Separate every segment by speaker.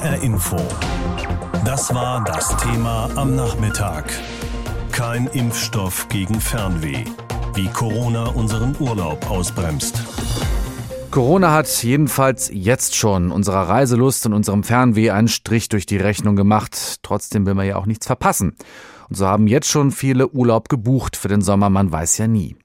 Speaker 1: HR Info. Das war das Thema am Nachmittag. Kein Impfstoff gegen Fernweh. Wie Corona unseren Urlaub ausbremst.
Speaker 2: Corona hat jedenfalls jetzt schon unserer Reiselust und unserem Fernweh einen Strich durch die Rechnung gemacht. Trotzdem will man ja auch nichts verpassen. Und so haben jetzt schon viele Urlaub gebucht für den Sommer, man weiß ja nie.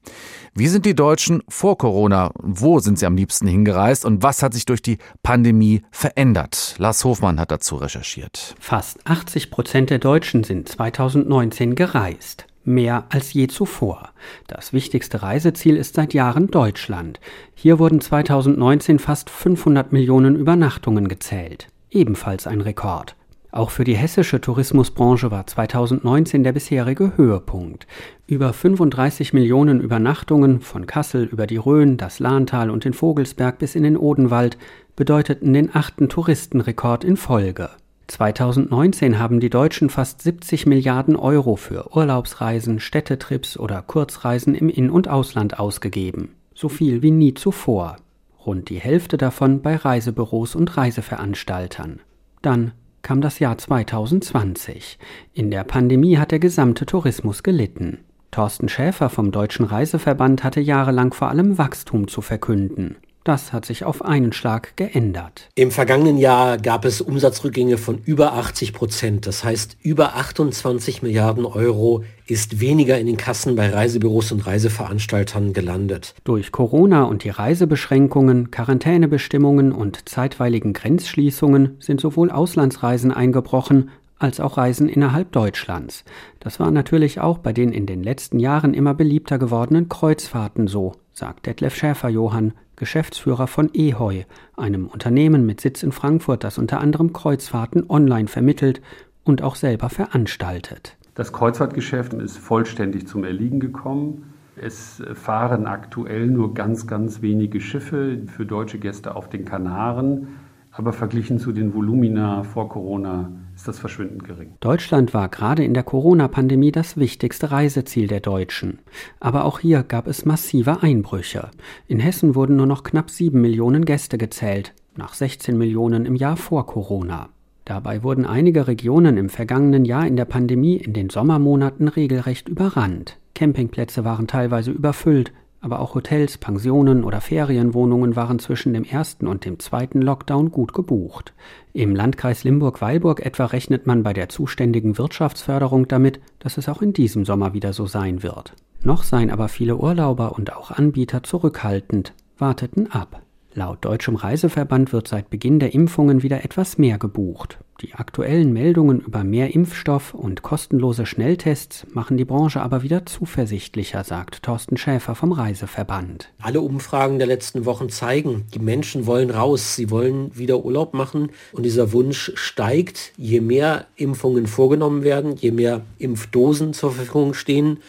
Speaker 2: Wie sind die Deutschen vor Corona? Wo sind sie am liebsten hingereist? Und was hat sich durch die Pandemie verändert? Lars Hofmann hat dazu recherchiert.
Speaker 3: Fast 80 Prozent der Deutschen sind 2019 gereist mehr als je zuvor. Das wichtigste Reiseziel ist seit Jahren Deutschland. Hier wurden 2019 fast 500 Millionen Übernachtungen gezählt. Ebenfalls ein Rekord. Auch für die hessische Tourismusbranche war 2019 der bisherige Höhepunkt. Über 35 Millionen Übernachtungen von Kassel über die Rhön, das Lahntal und den Vogelsberg bis in den Odenwald bedeuteten den achten Touristenrekord in Folge. 2019 haben die Deutschen fast 70 Milliarden Euro für Urlaubsreisen, Städtetrips oder Kurzreisen im In- und Ausland ausgegeben. So viel wie nie zuvor. Rund die Hälfte davon bei Reisebüros und Reiseveranstaltern. Dann kam das Jahr 2020. In der Pandemie hat der gesamte Tourismus gelitten. Thorsten Schäfer vom Deutschen Reiseverband hatte jahrelang vor allem Wachstum zu verkünden. Das hat sich auf einen Schlag geändert.
Speaker 4: Im vergangenen Jahr gab es Umsatzrückgänge von über 80 Prozent. Das heißt, über 28 Milliarden Euro ist weniger in den Kassen bei Reisebüros und Reiseveranstaltern gelandet.
Speaker 3: Durch Corona und die Reisebeschränkungen, Quarantänebestimmungen und zeitweiligen Grenzschließungen sind sowohl Auslandsreisen eingebrochen als auch Reisen innerhalb Deutschlands. Das war natürlich auch bei den in den letzten Jahren immer beliebter gewordenen Kreuzfahrten so, sagt Detlef Schäfer-Johann, Geschäftsführer von Eheu, einem Unternehmen mit Sitz in Frankfurt, das unter anderem Kreuzfahrten online vermittelt und auch selber veranstaltet.
Speaker 5: Das Kreuzfahrtgeschäft ist vollständig zum Erliegen gekommen. Es fahren aktuell nur ganz, ganz wenige Schiffe für deutsche Gäste auf den Kanaren, aber verglichen zu den Volumina vor Corona ist das verschwindend gering.
Speaker 3: Deutschland war gerade in der Corona-Pandemie das wichtigste Reiseziel der Deutschen. Aber auch hier gab es massive Einbrüche. In Hessen wurden nur noch knapp sieben Millionen Gäste gezählt, nach 16 Millionen im Jahr vor Corona. Dabei wurden einige Regionen im vergangenen Jahr in der Pandemie in den Sommermonaten regelrecht überrannt. Campingplätze waren teilweise überfüllt, aber auch Hotels, Pensionen oder Ferienwohnungen waren zwischen dem ersten und dem zweiten Lockdown gut gebucht. Im Landkreis Limburg-Weilburg etwa rechnet man bei der zuständigen Wirtschaftsförderung damit, dass es auch in diesem Sommer wieder so sein wird. Noch seien aber viele Urlauber und auch Anbieter zurückhaltend, warteten ab. Laut Deutschem Reiseverband wird seit Beginn der Impfungen wieder etwas mehr gebucht. Die aktuellen Meldungen über mehr Impfstoff und kostenlose Schnelltests machen die Branche aber wieder zuversichtlicher, sagt Thorsten Schäfer vom Reiseverband.
Speaker 4: Alle Umfragen der letzten Wochen zeigen, die Menschen wollen raus, sie wollen wieder Urlaub machen und dieser Wunsch steigt, je mehr Impfungen vorgenommen werden, je mehr Impfdosen zur Verfügung stehen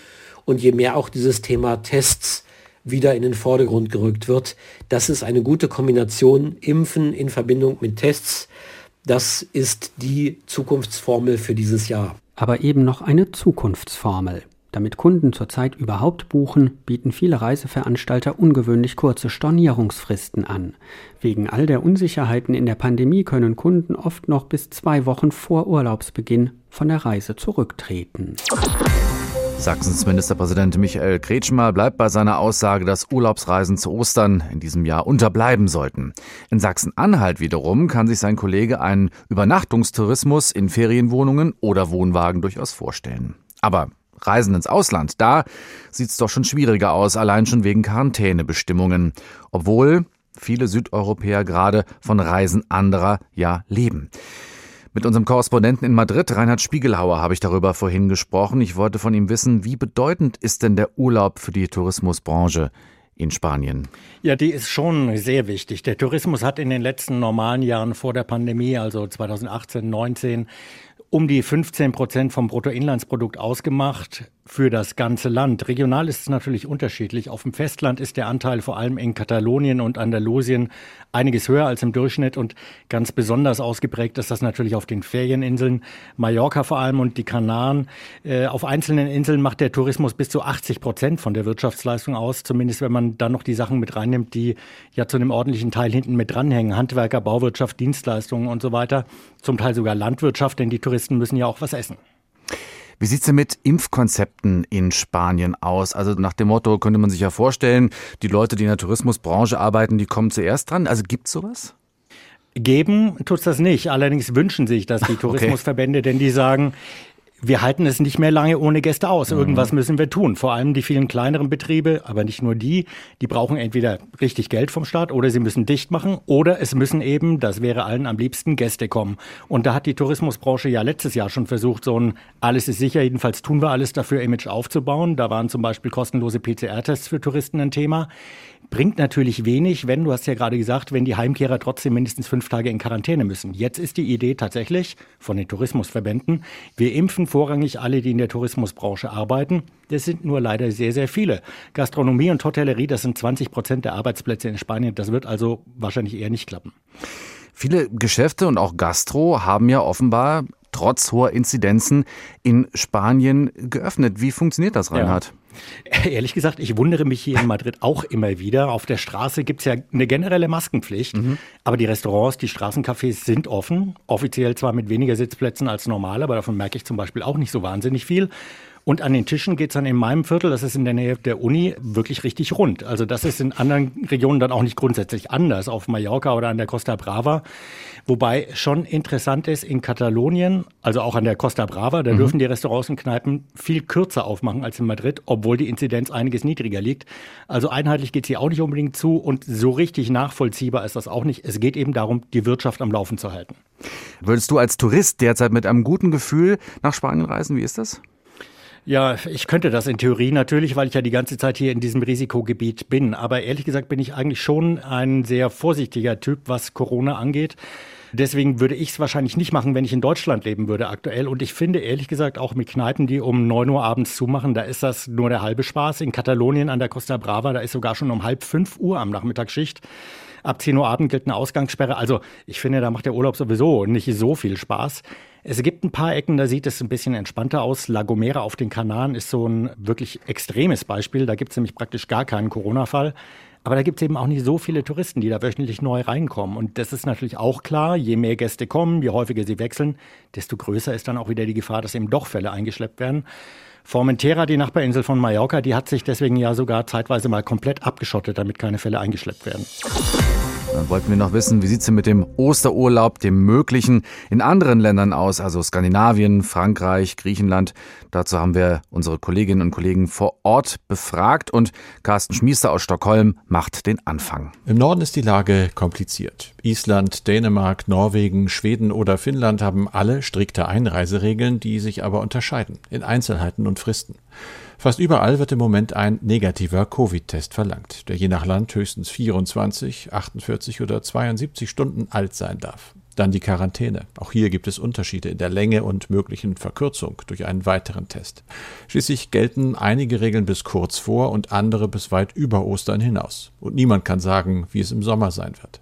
Speaker 4: und je mehr auch dieses Thema Tests wieder in den Vordergrund gerückt wird. Das ist eine gute Kombination Impfen in Verbindung mit Tests das ist die Zukunftsformel für dieses Jahr.
Speaker 3: Aber eben noch eine Zukunftsformel. Damit Kunden zurzeit überhaupt buchen, bieten viele Reiseveranstalter ungewöhnlich kurze Stornierungsfristen an. Wegen all der Unsicherheiten in der Pandemie können Kunden oft noch bis zwei Wochen vor Urlaubsbeginn von der Reise zurücktreten.
Speaker 2: Sachsens Ministerpräsident Michael Kretschmer bleibt bei seiner Aussage, dass Urlaubsreisen zu Ostern in diesem Jahr unterbleiben sollten. In Sachsen-Anhalt wiederum kann sich sein Kollege einen Übernachtungstourismus in Ferienwohnungen oder Wohnwagen durchaus vorstellen. Aber Reisen ins Ausland, da sieht's doch schon schwieriger aus, allein schon wegen Quarantänebestimmungen. Obwohl viele Südeuropäer gerade von Reisen anderer ja leben. Mit unserem Korrespondenten in Madrid, Reinhard Spiegelhauer, habe ich darüber vorhin gesprochen. Ich wollte von ihm wissen, wie bedeutend ist denn der Urlaub für die Tourismusbranche in Spanien?
Speaker 6: Ja, die ist schon sehr wichtig. Der Tourismus hat in den letzten normalen Jahren vor der Pandemie, also 2018, 19, um die 15 Prozent vom Bruttoinlandsprodukt ausgemacht. Für das ganze Land. Regional ist es natürlich unterschiedlich. Auf dem Festland ist der Anteil vor allem in Katalonien und Andalusien einiges höher als im Durchschnitt und ganz besonders ausgeprägt ist das natürlich auf den Ferieninseln, Mallorca vor allem und die Kanaren. Äh, auf einzelnen Inseln macht der Tourismus bis zu 80 Prozent von der Wirtschaftsleistung aus, zumindest wenn man dann noch die Sachen mit reinnimmt, die ja zu einem ordentlichen Teil hinten mit dranhängen. Handwerker, Bauwirtschaft, Dienstleistungen und so weiter. Zum Teil sogar Landwirtschaft, denn die Touristen müssen ja auch was essen.
Speaker 2: Wie sieht's denn mit Impfkonzepten in Spanien aus? Also nach dem Motto könnte man sich ja vorstellen, die Leute, die in der Tourismusbranche arbeiten, die kommen zuerst dran. Also gibt's sowas?
Speaker 6: Geben tut's das nicht. Allerdings wünschen sich das die Tourismusverbände, okay. denn die sagen, wir halten es nicht mehr lange ohne Gäste aus. Mhm. Irgendwas müssen wir tun. Vor allem die vielen kleineren Betriebe, aber nicht nur die, die brauchen entweder richtig Geld vom Staat oder sie müssen dicht machen oder es müssen eben, das wäre allen am liebsten, Gäste kommen. Und da hat die Tourismusbranche ja letztes Jahr schon versucht, so ein alles ist sicher, jedenfalls tun wir alles dafür, Image aufzubauen. Da waren zum Beispiel kostenlose PCR-Tests für Touristen ein Thema bringt natürlich wenig, wenn, du hast ja gerade gesagt, wenn die Heimkehrer trotzdem mindestens fünf Tage in Quarantäne müssen. Jetzt ist die Idee tatsächlich von den Tourismusverbänden, wir impfen vorrangig alle, die in der Tourismusbranche arbeiten. Das sind nur leider sehr, sehr viele. Gastronomie und Hotellerie, das sind 20 Prozent der Arbeitsplätze in Spanien. Das wird also wahrscheinlich eher nicht klappen.
Speaker 2: Viele Geschäfte und auch Gastro haben ja offenbar trotz hoher Inzidenzen in Spanien geöffnet. Wie funktioniert das, Reinhard? Ja.
Speaker 6: Ehrlich gesagt, ich wundere mich hier in Madrid auch immer wieder. Auf der Straße gibt es ja eine generelle Maskenpflicht, mhm. aber die Restaurants, die Straßencafés sind offen. Offiziell zwar mit weniger Sitzplätzen als normal, aber davon merke ich zum Beispiel auch nicht so wahnsinnig viel. Und an den Tischen geht's dann in meinem Viertel, das ist in der Nähe der Uni, wirklich richtig rund. Also das ist in anderen Regionen dann auch nicht grundsätzlich anders, auf Mallorca oder an der Costa Brava. Wobei schon interessant ist, in Katalonien, also auch an der Costa Brava, da mhm. dürfen die Restaurants und Kneipen viel kürzer aufmachen als in Madrid, obwohl die Inzidenz einiges niedriger liegt. Also einheitlich geht's hier auch nicht unbedingt zu und so richtig nachvollziehbar ist das auch nicht. Es geht eben darum, die Wirtschaft am Laufen zu halten.
Speaker 2: Würdest du als Tourist derzeit mit einem guten Gefühl nach Spanien reisen? Wie ist das?
Speaker 6: Ja, ich könnte das in Theorie natürlich, weil ich ja die ganze Zeit hier in diesem Risikogebiet bin. Aber ehrlich gesagt bin ich eigentlich schon ein sehr vorsichtiger Typ, was Corona angeht. Deswegen würde ich es wahrscheinlich nicht machen, wenn ich in Deutschland leben würde aktuell. Und ich finde ehrlich gesagt auch mit Kneipen, die um neun Uhr abends zumachen, da ist das nur der halbe Spaß. In Katalonien an der Costa Brava, da ist sogar schon um halb fünf Uhr am Nachmittag Schicht. Ab 10 Uhr Abend gilt eine Ausgangssperre. Also ich finde, da macht der Urlaub sowieso nicht so viel Spaß. Es gibt ein paar Ecken, da sieht es ein bisschen entspannter aus. La Gomera auf den Kanaren ist so ein wirklich extremes Beispiel. Da gibt es nämlich praktisch gar keinen Corona-Fall. Aber da gibt es eben auch nicht so viele Touristen, die da wöchentlich neu reinkommen. Und das ist natürlich auch klar, je mehr Gäste kommen, je häufiger sie wechseln, desto größer ist dann auch wieder die Gefahr, dass eben doch Fälle eingeschleppt werden. Formentera, die Nachbarinsel von Mallorca, die hat sich deswegen ja sogar zeitweise mal komplett abgeschottet, damit keine Fälle eingeschleppt werden.
Speaker 2: Dann wollten wir noch wissen, wie sieht es mit dem Osterurlaub, dem möglichen, in anderen Ländern aus, also Skandinavien, Frankreich, Griechenland. Dazu haben wir unsere Kolleginnen und Kollegen vor Ort befragt und Carsten Schmiester aus Stockholm macht den Anfang.
Speaker 7: Im Norden ist die Lage kompliziert. Island, Dänemark, Norwegen, Schweden oder Finnland haben alle strikte Einreiseregeln, die sich aber unterscheiden in Einzelheiten und Fristen. Fast überall wird im Moment ein negativer Covid-Test verlangt, der je nach Land höchstens 24, 48 oder 72 Stunden alt sein darf. Dann die Quarantäne. Auch hier gibt es Unterschiede in der Länge und möglichen Verkürzung durch einen weiteren Test. Schließlich gelten einige Regeln bis kurz vor und andere bis weit über Ostern hinaus. Und niemand kann sagen, wie es im Sommer sein wird.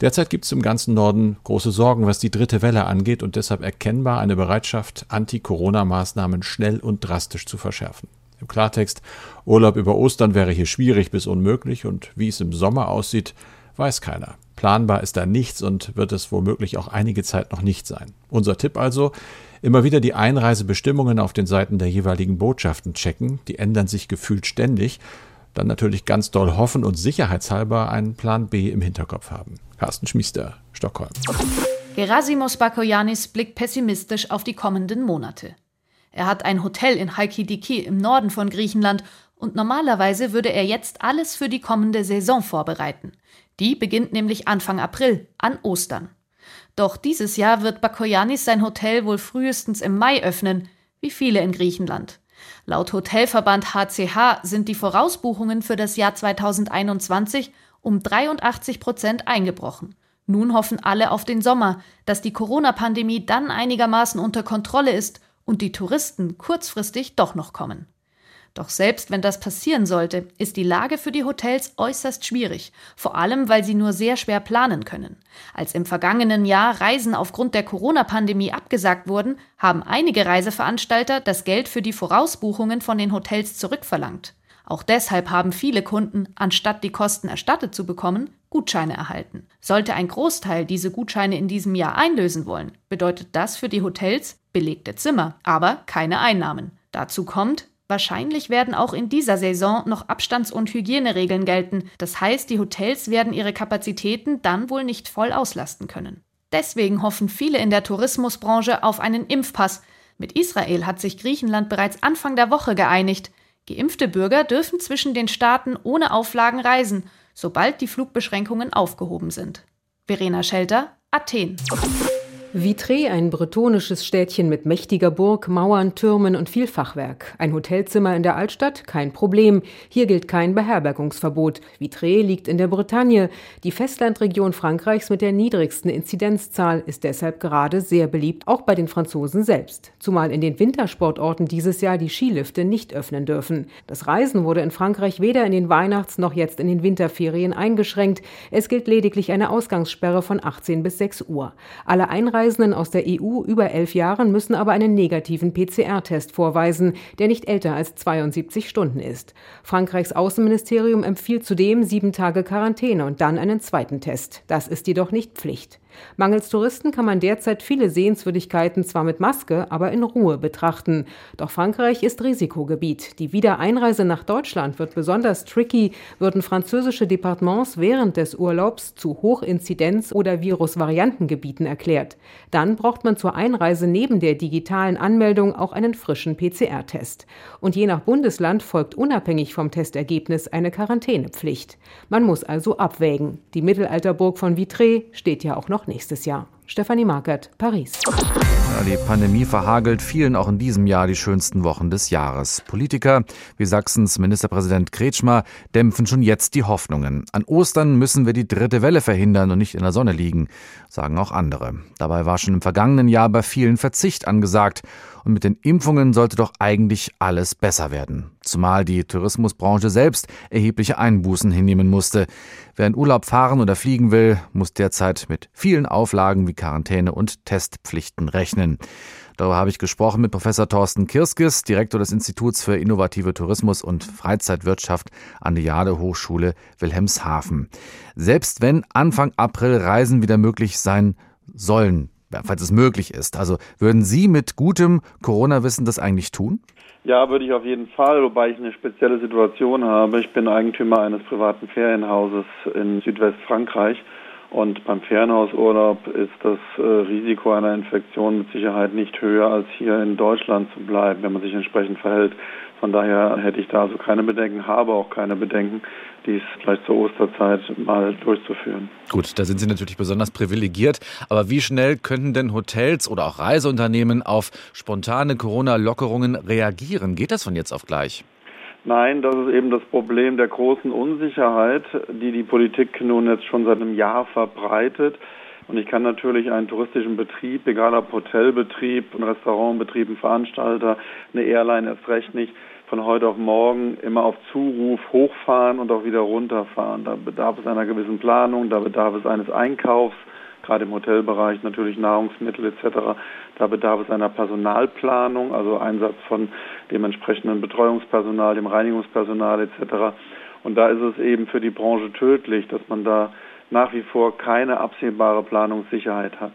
Speaker 7: Derzeit gibt es im ganzen Norden große Sorgen, was die dritte Welle angeht und deshalb erkennbar eine Bereitschaft, Anti-Corona-Maßnahmen schnell und drastisch zu verschärfen. Im Klartext, Urlaub über Ostern wäre hier schwierig bis unmöglich und wie es im Sommer aussieht, weiß keiner. Planbar ist da nichts und wird es womöglich auch einige Zeit noch nicht sein. Unser Tipp also, immer wieder die Einreisebestimmungen auf den Seiten der jeweiligen Botschaften checken, die ändern sich gefühlt ständig, dann natürlich ganz doll hoffen und sicherheitshalber einen Plan B im Hinterkopf haben. Carsten Schmiester, Stockholm.
Speaker 8: Gerasimos Bakoyanis blickt pessimistisch auf die kommenden Monate. Er hat ein Hotel in Halkidiki im Norden von Griechenland und normalerweise würde er jetzt alles für die kommende Saison vorbereiten. Die beginnt nämlich Anfang April, an Ostern. Doch dieses Jahr wird Bakoyanis sein Hotel wohl frühestens im Mai öffnen, wie viele in Griechenland. Laut Hotelverband HCH sind die Vorausbuchungen für das Jahr 2021 um 83 Prozent eingebrochen. Nun hoffen alle auf den Sommer, dass die Corona-Pandemie dann einigermaßen unter Kontrolle ist und die Touristen kurzfristig doch noch kommen. Doch selbst wenn das passieren sollte, ist die Lage für die Hotels äußerst schwierig, vor allem weil sie nur sehr schwer planen können. Als im vergangenen Jahr Reisen aufgrund der Corona-Pandemie abgesagt wurden, haben einige Reiseveranstalter das Geld für die Vorausbuchungen von den Hotels zurückverlangt. Auch deshalb haben viele Kunden, anstatt die Kosten erstattet zu bekommen, Gutscheine erhalten. Sollte ein Großteil diese Gutscheine in diesem Jahr einlösen wollen, bedeutet das für die Hotels belegte Zimmer, aber keine Einnahmen. Dazu kommt, Wahrscheinlich werden auch in dieser Saison noch Abstands- und Hygieneregeln gelten. Das heißt, die Hotels werden ihre Kapazitäten dann wohl nicht voll auslasten können. Deswegen hoffen viele in der Tourismusbranche auf einen Impfpass. Mit Israel hat sich Griechenland bereits Anfang der Woche geeinigt. Geimpfte Bürger dürfen zwischen den Staaten ohne Auflagen reisen, sobald die Flugbeschränkungen aufgehoben sind. Verena Schelter, Athen.
Speaker 9: Vitré, ein bretonisches Städtchen mit mächtiger Burg, Mauern, Türmen und viel Fachwerk. Ein Hotelzimmer in der Altstadt? Kein Problem. Hier gilt kein Beherbergungsverbot. Vitré liegt in der Bretagne. Die Festlandregion Frankreichs mit der niedrigsten Inzidenzzahl ist deshalb gerade sehr beliebt, auch bei den Franzosen selbst. Zumal in den Wintersportorten dieses Jahr die Skilifte nicht öffnen dürfen. Das Reisen wurde in Frankreich weder in den Weihnachts- noch jetzt in den Winterferien eingeschränkt. Es gilt lediglich eine Ausgangssperre von 18 bis 6 Uhr. Alle Einreisen Einreisenden aus der EU über elf Jahren müssen aber einen negativen PCR-Test vorweisen, der nicht älter als 72 Stunden ist. Frankreichs Außenministerium empfiehlt zudem sieben Tage Quarantäne und dann einen zweiten Test. Das ist jedoch nicht Pflicht. Mangels Touristen kann man derzeit viele Sehenswürdigkeiten zwar mit Maske, aber in Ruhe betrachten. Doch Frankreich ist Risikogebiet. Die Wiedereinreise nach Deutschland wird besonders tricky, würden französische Departements während des Urlaubs zu Hochinzidenz- oder Virusvariantengebieten erklärt. Dann braucht man zur Einreise neben der digitalen Anmeldung auch einen frischen PCR-Test. Und je nach Bundesland folgt unabhängig vom Testergebnis eine Quarantänepflicht. Man muss also abwägen. Die Mittelalterburg von Vitré steht ja auch noch nächstes Jahr. Stefanie Markert, Paris.
Speaker 2: Die Pandemie verhagelt vielen auch in diesem Jahr die schönsten Wochen des Jahres. Politiker wie Sachsens Ministerpräsident Kretschmer dämpfen schon jetzt die Hoffnungen. An Ostern müssen wir die dritte Welle verhindern und nicht in der Sonne liegen, sagen auch andere. Dabei war schon im vergangenen Jahr bei vielen Verzicht angesagt. Und mit den Impfungen sollte doch eigentlich alles besser werden. Zumal die Tourismusbranche selbst erhebliche Einbußen hinnehmen musste. Wer in Urlaub fahren oder fliegen will, muss derzeit mit vielen Auflagen wie Quarantäne und Testpflichten rechnen. Darüber habe ich gesprochen mit Professor Thorsten Kirskis, Direktor des Instituts für innovative Tourismus und Freizeitwirtschaft an der Jade Hochschule Wilhelmshaven. Selbst wenn Anfang April Reisen wieder möglich sein sollen, falls es möglich ist. Also würden Sie mit gutem Corona-Wissen das eigentlich tun?
Speaker 10: Ja, würde ich auf jeden Fall, wobei ich eine spezielle Situation habe. Ich bin Eigentümer eines privaten Ferienhauses in Südwestfrankreich und beim Ferienhausurlaub ist das äh, Risiko einer Infektion mit Sicherheit nicht höher, als hier in Deutschland zu bleiben, wenn man sich entsprechend verhält. Von daher hätte ich da also keine Bedenken, habe auch keine Bedenken, dies vielleicht zur Osterzeit mal durchzuführen.
Speaker 2: Gut, da sind Sie natürlich besonders privilegiert. Aber wie schnell könnten denn Hotels oder auch Reiseunternehmen auf spontane Corona-Lockerungen reagieren? Geht das von jetzt auf gleich?
Speaker 10: Nein, das ist eben das Problem der großen Unsicherheit, die die Politik nun jetzt schon seit einem Jahr verbreitet. Und ich kann natürlich einen touristischen Betrieb, egal ob Hotelbetrieb, ein Restaurantbetrieb, ein Veranstalter, eine Airline erst recht nicht, von heute auf morgen immer auf Zuruf hochfahren und auch wieder runterfahren. Da bedarf es einer gewissen Planung, da bedarf es eines Einkaufs, gerade im Hotelbereich natürlich Nahrungsmittel etc. Da bedarf es einer Personalplanung, also Einsatz von dem entsprechenden Betreuungspersonal, dem Reinigungspersonal etc. Und da ist es eben für die Branche tödlich, dass man da nach wie vor keine absehbare Planungssicherheit hat.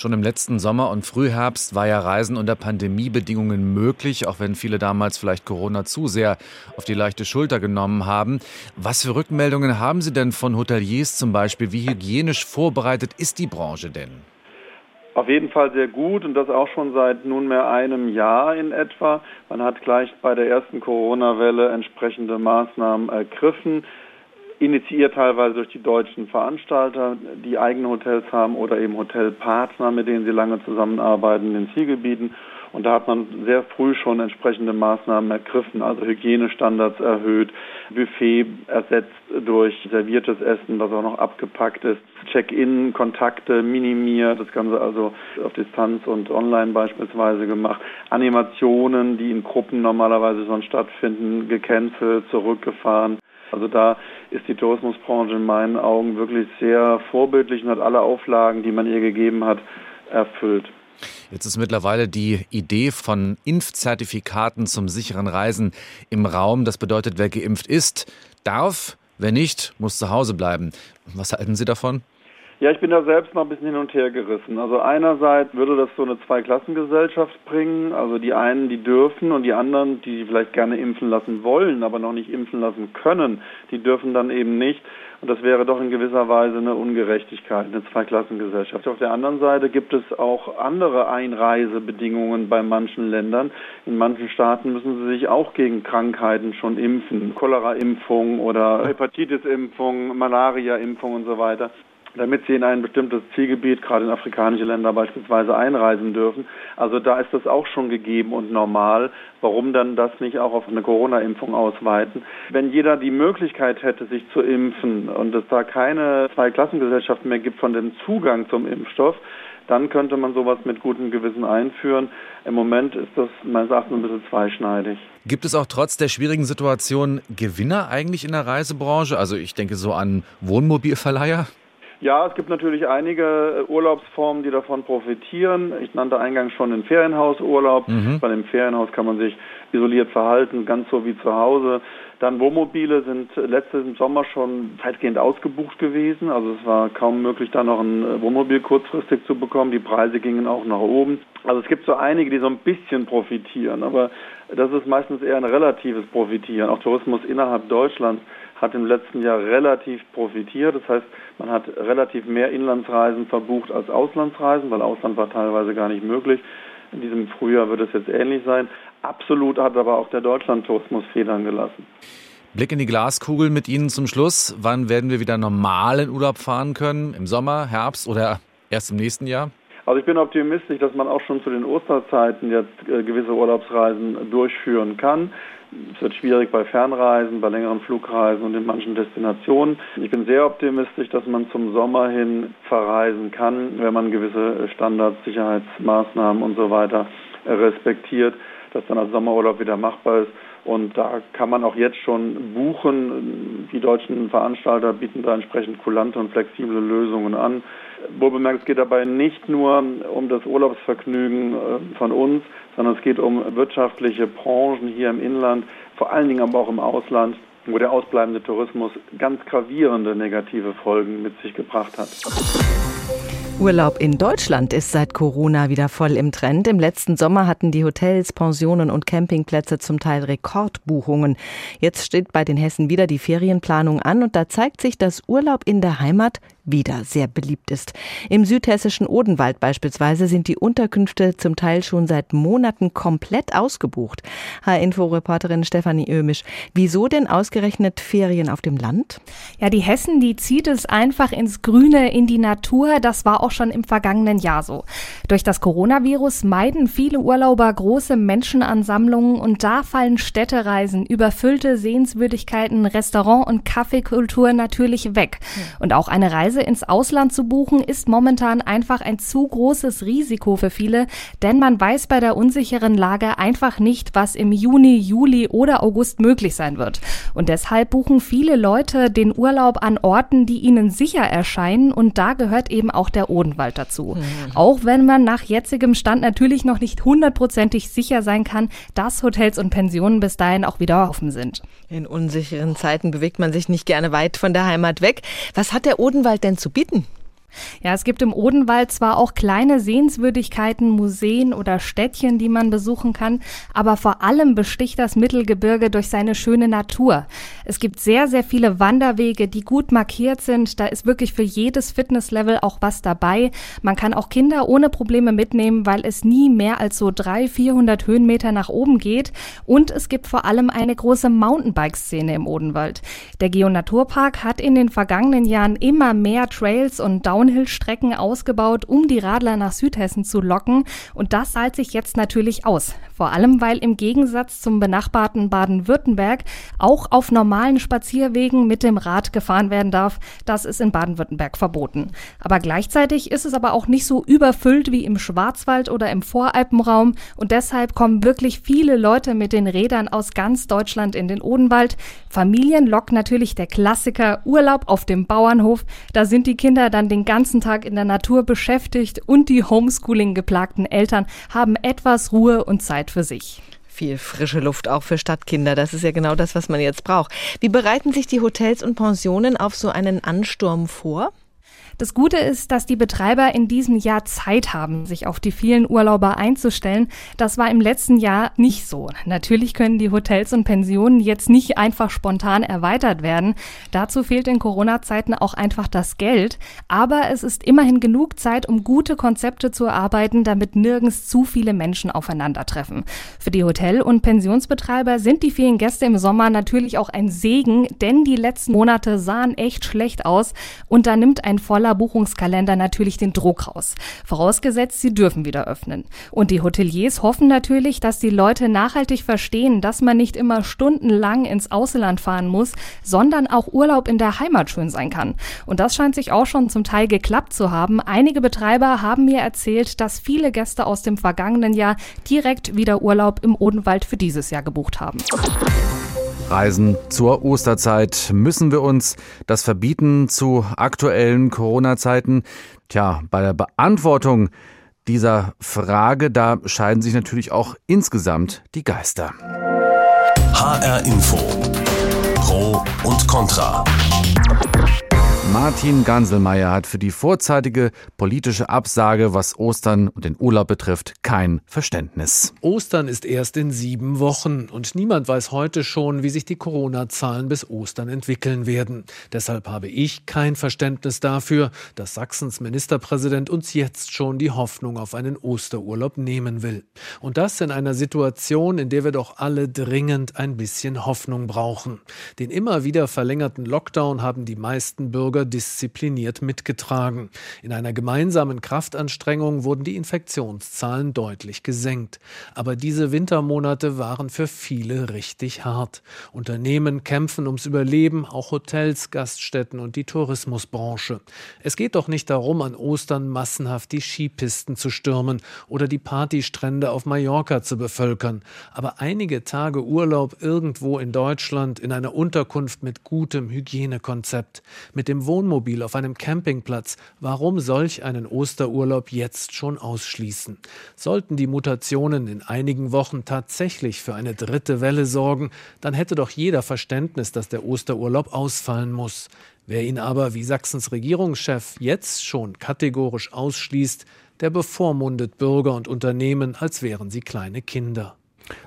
Speaker 2: Schon im letzten Sommer und Frühherbst war ja Reisen unter Pandemiebedingungen möglich, auch wenn viele damals vielleicht Corona zu sehr auf die leichte Schulter genommen haben. Was für Rückmeldungen haben Sie denn von Hoteliers zum Beispiel? Wie hygienisch vorbereitet ist die Branche denn?
Speaker 10: Auf jeden Fall sehr gut und das auch schon seit nunmehr einem Jahr in etwa. Man hat gleich bei der ersten Corona-Welle entsprechende Maßnahmen ergriffen initiiert teilweise durch die deutschen Veranstalter, die eigene Hotels haben oder eben Hotelpartner, mit denen sie lange zusammenarbeiten in den Zielgebieten. Und da hat man sehr früh schon entsprechende Maßnahmen ergriffen, also Hygienestandards erhöht, Buffet ersetzt durch serviertes Essen, was auch noch abgepackt ist, Check-in, Kontakte minimiert, das Ganze also auf Distanz und online beispielsweise gemacht, Animationen, die in Gruppen normalerweise sonst stattfinden, gecancelt, zurückgefahren. Also da ist die Tourismusbranche in meinen Augen wirklich sehr vorbildlich und hat alle Auflagen, die man ihr gegeben hat, erfüllt.
Speaker 2: Jetzt ist mittlerweile die Idee von Impfzertifikaten zum sicheren Reisen im Raum. Das bedeutet, wer geimpft ist, darf, wer nicht, muss zu Hause bleiben. Was halten Sie davon?
Speaker 10: Ja, ich bin da selbst noch ein bisschen hin und her gerissen. Also einerseits würde das so eine Zweiklassengesellschaft bringen. Also die einen, die dürfen und die anderen, die vielleicht gerne impfen lassen wollen, aber noch nicht impfen lassen können, die dürfen dann eben nicht. Und das wäre doch in gewisser Weise eine Ungerechtigkeit, eine Zweiklassengesellschaft. Auf der anderen Seite gibt es auch andere Einreisebedingungen bei manchen Ländern. In manchen Staaten müssen sie sich auch gegen Krankheiten schon impfen. Cholera-Impfung oder Hepatitis-Impfung, Malaria-Impfung und so weiter damit sie in ein bestimmtes Zielgebiet, gerade in afrikanische Länder beispielsweise, einreisen dürfen. Also da ist das auch schon gegeben und normal. Warum dann das nicht auch auf eine Corona-Impfung ausweiten? Wenn jeder die Möglichkeit hätte, sich zu impfen und es da keine Zweiklassengesellschaft mehr gibt von dem Zugang zum Impfstoff, dann könnte man sowas mit gutem Gewissen einführen. Im Moment ist das meines Erachtens ein bisschen zweischneidig.
Speaker 2: Gibt es auch trotz der schwierigen Situation Gewinner eigentlich in der Reisebranche? Also ich denke so an Wohnmobilverleiher.
Speaker 10: Ja, es gibt natürlich einige äh, Urlaubsformen, die davon profitieren. Ich nannte eingangs schon den Ferienhausurlaub. Mhm. Bei dem Ferienhaus kann man sich isoliert verhalten, ganz so wie zu Hause. Dann Wohnmobile sind letztes Sommer schon weitgehend ausgebucht gewesen. Also es war kaum möglich, da noch ein äh, Wohnmobil kurzfristig zu bekommen. Die Preise gingen auch nach oben. Also es gibt so einige, die so ein bisschen profitieren, aber das ist meistens eher ein relatives Profitieren. Auch Tourismus innerhalb Deutschlands hat im letzten Jahr relativ profitiert. Das heißt, man hat relativ mehr Inlandsreisen verbucht als Auslandsreisen, weil Ausland war teilweise gar nicht möglich. In diesem Frühjahr wird es jetzt ähnlich sein. Absolut hat aber auch der Deutschlandtourismus Federn gelassen.
Speaker 2: Blick in die Glaskugel mit Ihnen zum Schluss. Wann werden wir wieder normal in Urlaub fahren können? Im Sommer, Herbst oder erst im nächsten Jahr?
Speaker 10: Also ich bin optimistisch, dass man auch schon zu den Osterzeiten jetzt äh, gewisse Urlaubsreisen durchführen kann. Es wird schwierig bei Fernreisen, bei längeren Flugreisen und in manchen Destinationen. Ich bin sehr optimistisch, dass man zum Sommer hin verreisen kann, wenn man gewisse Standards, Sicherheitsmaßnahmen und so weiter respektiert, dass dann als Sommerurlaub wieder machbar ist. Und da kann man auch jetzt schon buchen. Die deutschen Veranstalter bieten da entsprechend kulante und flexible Lösungen an. Wohlbemerkt, es geht dabei nicht nur um das Urlaubsvergnügen äh, von uns, sondern es geht um wirtschaftliche Branchen hier im Inland, vor allen Dingen aber auch im Ausland, wo der ausbleibende Tourismus ganz gravierende negative Folgen mit sich gebracht hat.
Speaker 11: Urlaub in Deutschland ist seit Corona wieder voll im Trend. Im letzten Sommer hatten die Hotels, Pensionen und Campingplätze zum Teil Rekordbuchungen. Jetzt steht bei den Hessen wieder die Ferienplanung an und da zeigt sich, dass Urlaub in der Heimat wieder sehr beliebt ist. Im südhessischen Odenwald beispielsweise sind die Unterkünfte zum Teil schon seit Monaten komplett ausgebucht. H-Info-Reporterin Stefanie Ömisch, wieso denn ausgerechnet Ferien auf dem Land?
Speaker 12: Ja, die Hessen, die zieht es einfach ins Grüne, in die Natur. Das war auch schon im vergangenen Jahr so. Durch das Coronavirus meiden viele Urlauber große Menschenansammlungen und da fallen Städtereisen, überfüllte Sehenswürdigkeiten, Restaurant- und Kaffeekultur natürlich weg. Und auch eine Reise Reise ins Ausland zu buchen, ist momentan einfach ein zu großes Risiko für viele, denn man weiß bei der unsicheren Lage einfach nicht, was im Juni, Juli oder August möglich sein wird. Und deshalb buchen viele Leute den Urlaub an Orten, die ihnen sicher erscheinen und da gehört eben auch der Odenwald dazu. Mhm. Auch wenn man nach jetzigem Stand natürlich noch nicht hundertprozentig sicher sein kann, dass Hotels und Pensionen bis dahin auch wieder offen sind.
Speaker 11: In unsicheren Zeiten bewegt man sich nicht gerne weit von der Heimat weg. Was hat der Odenwald denn zu bieten?
Speaker 12: Ja, es gibt im Odenwald zwar auch kleine Sehenswürdigkeiten, Museen oder Städtchen, die man besuchen kann, aber vor allem besticht das Mittelgebirge durch seine schöne Natur. Es gibt sehr, sehr viele Wanderwege, die gut markiert sind. Da ist wirklich für jedes Fitnesslevel auch was dabei. Man kann auch Kinder ohne Probleme mitnehmen, weil es nie mehr als so 300, 400 Höhenmeter nach oben geht. Und es gibt vor allem eine große Mountainbike-Szene im Odenwald. Der Geonaturpark hat in den vergangenen Jahren immer mehr Trails und Down Downhill-Strecken ausgebaut, um die Radler nach Südhessen zu locken. Und das zahlt sich jetzt natürlich aus. Vor allem, weil im Gegensatz zum benachbarten Baden-Württemberg auch auf normalen Spazierwegen mit dem Rad gefahren werden darf. Das ist in Baden-Württemberg verboten. Aber gleichzeitig ist es aber auch nicht so überfüllt wie im Schwarzwald oder im Voralpenraum. Und deshalb kommen wirklich viele Leute mit den Rädern aus ganz Deutschland in den Odenwald. Familien lockt natürlich der Klassiker Urlaub auf dem Bauernhof. Da sind die Kinder dann den ganzen Tag in der Natur beschäftigt und die Homeschooling geplagten Eltern haben etwas Ruhe und Zeit für sich
Speaker 11: viel frische Luft auch für Stadtkinder. Das ist ja genau das, was man jetzt braucht. Wie bereiten sich die Hotels und Pensionen auf so einen Ansturm vor?
Speaker 12: Das Gute ist, dass die Betreiber in diesem Jahr Zeit haben, sich auf die vielen Urlauber einzustellen. Das war im letzten Jahr nicht so. Natürlich können die Hotels und Pensionen jetzt nicht einfach spontan erweitert werden. Dazu fehlt in Corona-Zeiten auch einfach das Geld. Aber es ist immerhin genug Zeit, um gute Konzepte zu erarbeiten, damit nirgends zu viele Menschen aufeinandertreffen. Für die Hotel- und Pensionsbetreiber sind die vielen Gäste im Sommer natürlich auch ein Segen, denn die letzten Monate sahen echt schlecht aus und da nimmt ein voller voller Buchungskalender natürlich den Druck raus. Vorausgesetzt, sie dürfen wieder öffnen. Und die Hoteliers hoffen natürlich, dass die Leute nachhaltig verstehen, dass man nicht immer stundenlang ins Ausland fahren muss, sondern auch Urlaub in der Heimat schön sein kann. Und das scheint sich auch schon zum Teil geklappt zu haben. Einige Betreiber haben mir erzählt, dass viele Gäste aus dem vergangenen Jahr direkt wieder Urlaub im Odenwald für dieses Jahr gebucht haben.
Speaker 2: Reisen zur Osterzeit. Müssen wir uns das verbieten zu aktuellen Corona-Zeiten? Tja, bei der Beantwortung dieser Frage, da scheiden sich natürlich auch insgesamt die Geister.
Speaker 1: HR Info. Pro und Contra.
Speaker 2: Martin Ganselmeier hat für die vorzeitige politische Absage, was Ostern und den Urlaub betrifft, kein Verständnis.
Speaker 13: Ostern ist erst in sieben Wochen und niemand weiß heute schon, wie sich die Corona-Zahlen bis Ostern entwickeln werden. Deshalb habe ich kein Verständnis dafür, dass Sachsens Ministerpräsident uns jetzt schon die Hoffnung auf einen Osterurlaub nehmen will. Und das in einer Situation, in der wir doch alle dringend ein bisschen Hoffnung brauchen. Den immer wieder verlängerten Lockdown haben die meisten Bürger Bürger diszipliniert mitgetragen. In einer gemeinsamen Kraftanstrengung wurden die Infektionszahlen deutlich gesenkt. Aber diese Wintermonate waren für viele richtig hart. Unternehmen kämpfen ums Überleben, auch Hotels, Gaststätten und die Tourismusbranche. Es geht doch nicht darum, an Ostern massenhaft die Skipisten zu stürmen oder die Partystrände auf Mallorca zu bevölkern. Aber einige Tage Urlaub irgendwo in Deutschland in einer Unterkunft mit gutem Hygienekonzept, mit dem Wohnmobil auf einem Campingplatz. Warum solch einen Osterurlaub jetzt schon ausschließen? Sollten die Mutationen in einigen Wochen tatsächlich für eine dritte Welle sorgen, dann hätte doch jeder Verständnis, dass der Osterurlaub ausfallen muss. Wer ihn aber, wie Sachsens Regierungschef, jetzt schon kategorisch ausschließt, der bevormundet Bürger und Unternehmen, als wären sie kleine Kinder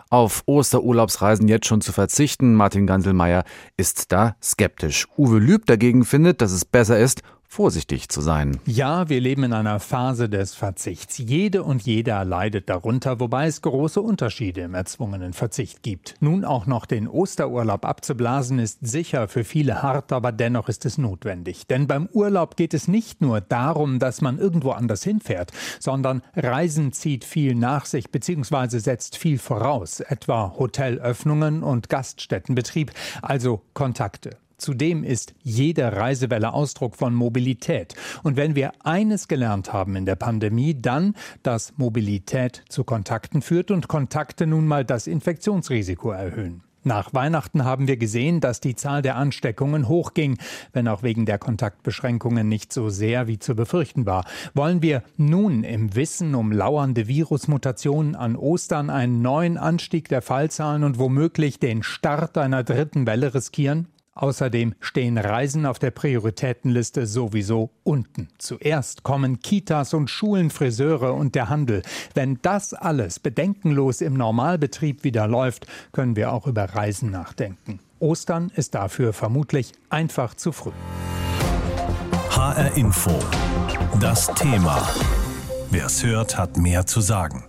Speaker 2: auf Osterurlaubsreisen jetzt schon zu verzichten. Martin Ganselmeier ist da skeptisch. Uwe Lüb dagegen findet, dass es besser ist, vorsichtig zu sein.
Speaker 14: Ja, wir leben in einer Phase des Verzichts. Jede und jeder leidet darunter, wobei es große Unterschiede im erzwungenen Verzicht gibt. Nun auch noch den Osterurlaub abzublasen, ist sicher für viele hart, aber dennoch ist es notwendig. Denn beim Urlaub geht es nicht nur darum, dass man irgendwo anders hinfährt, sondern Reisen zieht viel nach sich bzw. setzt viel voraus, etwa Hotelöffnungen und Gaststättenbetrieb, also Kontakte. Zudem ist jede Reisewelle Ausdruck von Mobilität. Und wenn wir eines gelernt haben in der Pandemie, dann, dass Mobilität zu Kontakten führt und Kontakte nun mal das Infektionsrisiko erhöhen. Nach Weihnachten haben wir gesehen, dass die Zahl der Ansteckungen hochging, wenn auch wegen der Kontaktbeschränkungen nicht so sehr wie zu befürchten war. Wollen wir nun im Wissen um lauernde Virusmutationen an Ostern einen neuen Anstieg der Fallzahlen und womöglich den Start einer dritten Welle riskieren? Außerdem stehen Reisen auf der Prioritätenliste sowieso unten. Zuerst kommen Kitas und Schulen, Friseure und der Handel. Wenn das alles bedenkenlos im Normalbetrieb wieder läuft, können wir auch über Reisen nachdenken. Ostern ist dafür vermutlich einfach zu früh.
Speaker 1: HR Info. Das Thema. Wer es hört, hat mehr zu sagen.